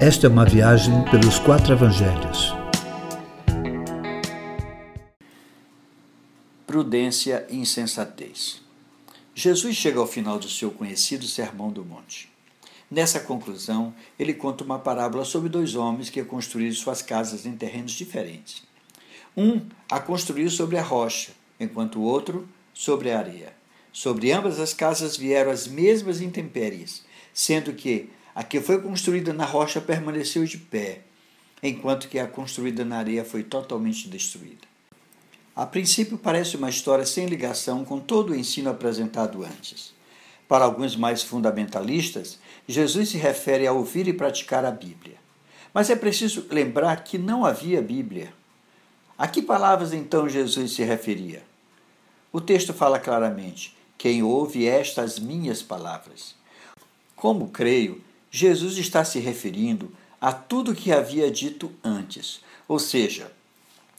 Esta é uma viagem pelos quatro evangelhos. Prudência e insensatez. Jesus chega ao final do seu conhecido Sermão do Monte. Nessa conclusão, ele conta uma parábola sobre dois homens que construíram suas casas em terrenos diferentes. Um a construiu sobre a rocha, enquanto o outro sobre a areia. Sobre ambas as casas vieram as mesmas intempéries, sendo que a que foi construída na rocha permaneceu de pé, enquanto que a construída na areia foi totalmente destruída. A princípio parece uma história sem ligação com todo o ensino apresentado antes. Para alguns mais fundamentalistas, Jesus se refere a ouvir e praticar a Bíblia. Mas é preciso lembrar que não havia Bíblia. A que palavras então Jesus se referia? O texto fala claramente: quem ouve estas minhas palavras. Como creio, Jesus está se referindo a tudo que havia dito antes, ou seja,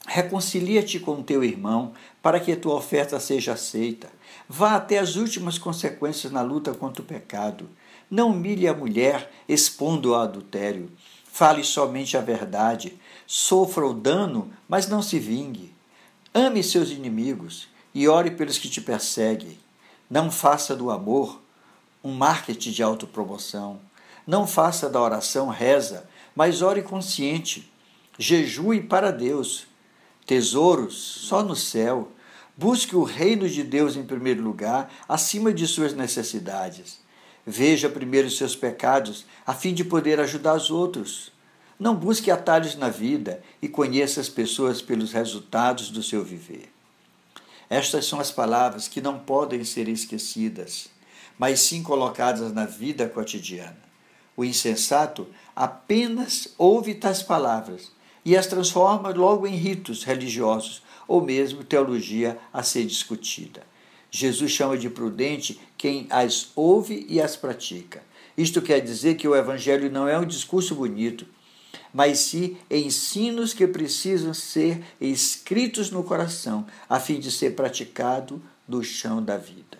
reconcilia-te com teu irmão para que a tua oferta seja aceita. Vá até as últimas consequências na luta contra o pecado. Não humilhe a mulher expondo o adultério. Fale somente a verdade. Sofra o dano, mas não se vingue. Ame seus inimigos e ore pelos que te perseguem. Não faça do amor um marketing de autopromoção. Não faça da oração reza, mas ore consciente. Jejue para Deus. Tesouros só no céu. Busque o reino de Deus em primeiro lugar, acima de suas necessidades. Veja primeiro os seus pecados, a fim de poder ajudar os outros. Não busque atalhos na vida e conheça as pessoas pelos resultados do seu viver. Estas são as palavras que não podem ser esquecidas, mas sim colocadas na vida cotidiana. O insensato apenas ouve tais palavras e as transforma logo em ritos religiosos ou mesmo teologia a ser discutida. Jesus chama de prudente quem as ouve e as pratica. Isto quer dizer que o Evangelho não é um discurso bonito, mas sim ensinos que precisam ser escritos no coração, a fim de ser praticado no chão da vida.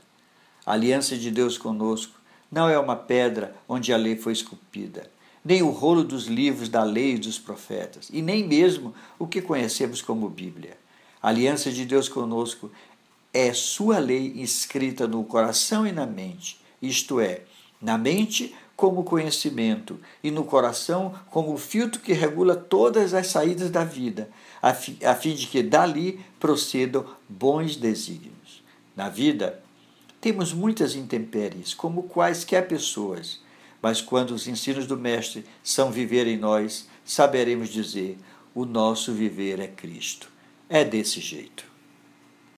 A aliança de Deus conosco não é uma pedra onde a lei foi esculpida, nem o rolo dos livros da lei e dos profetas, e nem mesmo o que conhecemos como Bíblia. A aliança de Deus conosco é sua lei escrita no coração e na mente, isto é, na mente como conhecimento e no coração como o filtro que regula todas as saídas da vida, a fim de que dali procedam bons desígnios. Na vida, temos muitas intempéries, como quaisquer pessoas, mas quando os ensinos do Mestre são viver em nós, saberemos dizer: o nosso viver é Cristo. É desse jeito.